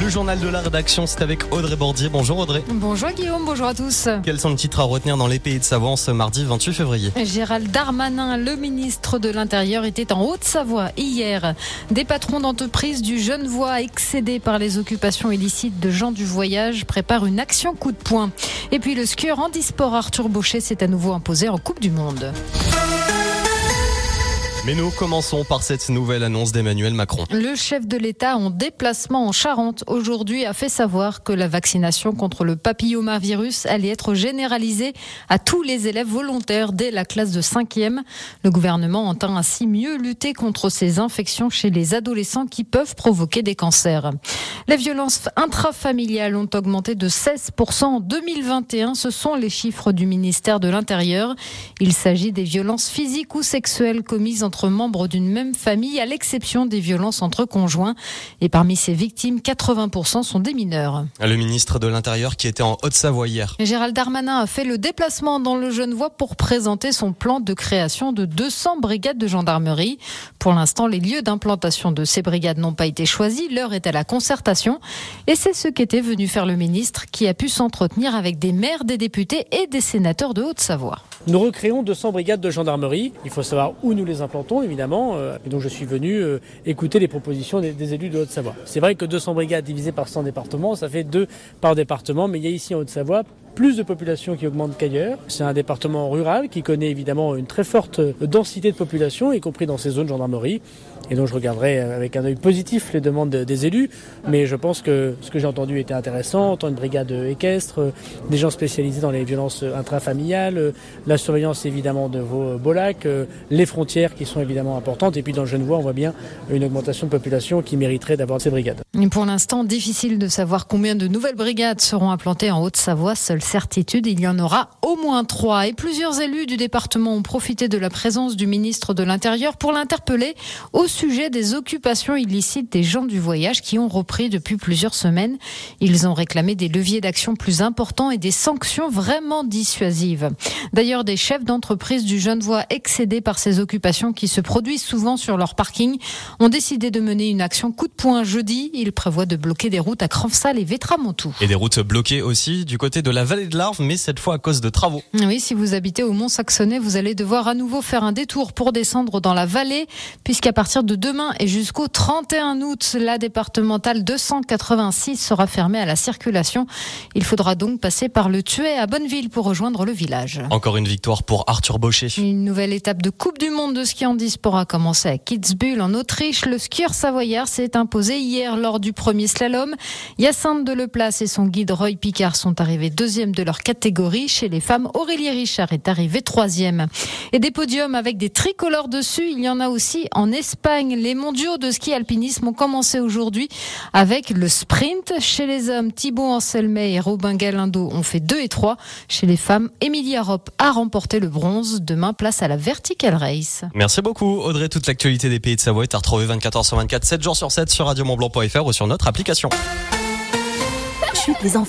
Le journal de la rédaction, c'est avec Audrey Bordier. Bonjour Audrey. Bonjour Guillaume, bonjour à tous. Quels sont les titres à retenir dans les pays de Savoie ce mardi 28 février Gérald Darmanin, le ministre de l'Intérieur, était en Haute-Savoie hier. Des patrons d'entreprise du Genevois excédés par les occupations illicites de gens du voyage préparent une action coup de poing. Et puis le skieur handisport Arthur Baucher s'est à nouveau imposé en Coupe du Monde. Mais nous commençons par cette nouvelle annonce d'Emmanuel Macron. Le chef de l'État en déplacement en Charente aujourd'hui a fait savoir que la vaccination contre le papillomavirus allait être généralisée à tous les élèves volontaires dès la classe de 5e. Le gouvernement entend ainsi mieux lutter contre ces infections chez les adolescents qui peuvent provoquer des cancers. Les violences intrafamiliales ont augmenté de 16% en 2021. Ce sont les chiffres du ministère de l'Intérieur. Il s'agit des violences physiques ou sexuelles commises entre membres d'une même famille, à l'exception des violences entre conjoints. Et parmi ces victimes, 80% sont des mineurs. Le ministre de l'Intérieur qui était en Haute-Savoie hier. Gérald Darmanin a fait le déplacement dans le Genevois pour présenter son plan de création de 200 brigades de gendarmerie. Pour l'instant, les lieux d'implantation de ces brigades n'ont pas été choisis. L'heure est à la concertation. Et c'est ce qu'était venu faire le ministre qui a pu s'entretenir avec des maires, des députés et des sénateurs de Haute-Savoie. Nous recréons 200 brigades de gendarmerie. Il faut savoir où nous les implantons, évidemment. Euh, et donc je suis venu euh, écouter les propositions des, des élus de Haute-Savoie. C'est vrai que 200 brigades divisées par 100 départements, ça fait deux par département. Mais il y a ici en Haute-Savoie plus de population qui augmente qu'ailleurs. C'est un département rural qui connaît évidemment une très forte densité de population, y compris dans ces zones gendarmerie. Et donc je regarderai avec un œil positif les demandes des élus, mais je pense que ce que j'ai entendu était intéressant, autant une brigade équestre, des gens spécialisés dans les violences intrafamiliales, la surveillance évidemment de vos beaux lacs, les frontières qui sont évidemment importantes, et puis dans le Genevois on voit bien une augmentation de population qui mériterait d'avoir ces brigades. Pour l'instant, difficile de savoir combien de nouvelles brigades seront implantées en Haute-Savoie. Seule certitude, il y en aura au moins trois. Et plusieurs élus du département ont profité de la présence du ministre de l'Intérieur pour l'interpeller au sujet des occupations illicites des gens du voyage qui ont repris depuis plusieurs semaines. Ils ont réclamé des leviers d'action plus importants et des sanctions vraiment dissuasives. D'ailleurs, des chefs d'entreprise du Genevois excédés par ces occupations qui se produisent souvent sur leur parking ont décidé de mener une action coup de poing jeudi. Ils prévoient de bloquer des routes à Cranfsal et Vétramontou. Et des routes bloquées aussi du côté de la vallée de l'Arve, mais cette fois à cause de travaux. Oui, si vous habitez au Mont-Saxonnet, vous allez devoir à nouveau faire un détour pour descendre dans la vallée, puisqu'à partir de demain et jusqu'au 31 août, la départementale 286 sera fermée à la circulation. Il faudra donc passer par le Tuet à Bonneville pour rejoindre le village. Encore une victoire pour Arthur Baucher. Une nouvelle étape de Coupe du Monde de ski en disport a commencé à Kitzbühel en Autriche. Le skieur savoyard s'est imposé hier lors du premier slalom. Hyacinthe de Leplace et son guide Roy Picard sont arrivés deuxième de leur catégorie. Chez les femmes, Aurélie Richard est arrivée troisième. Et des podiums avec des tricolores dessus, il y en a aussi en Espagne. Les mondiaux de ski alpinisme ont commencé aujourd'hui avec le sprint. Chez les hommes, Thibaut Anselmet et Robin Galindo ont fait 2 et 3. Chez les femmes, Emilia Ropp a remporté le bronze. Demain, place à la Vertical Race. Merci beaucoup Audrey. Toute l'actualité des pays de Savoie est à retrouver 24h sur 24, 7 jours sur 7 sur radiomontblanc.fr ou sur notre application. Chute des enfants.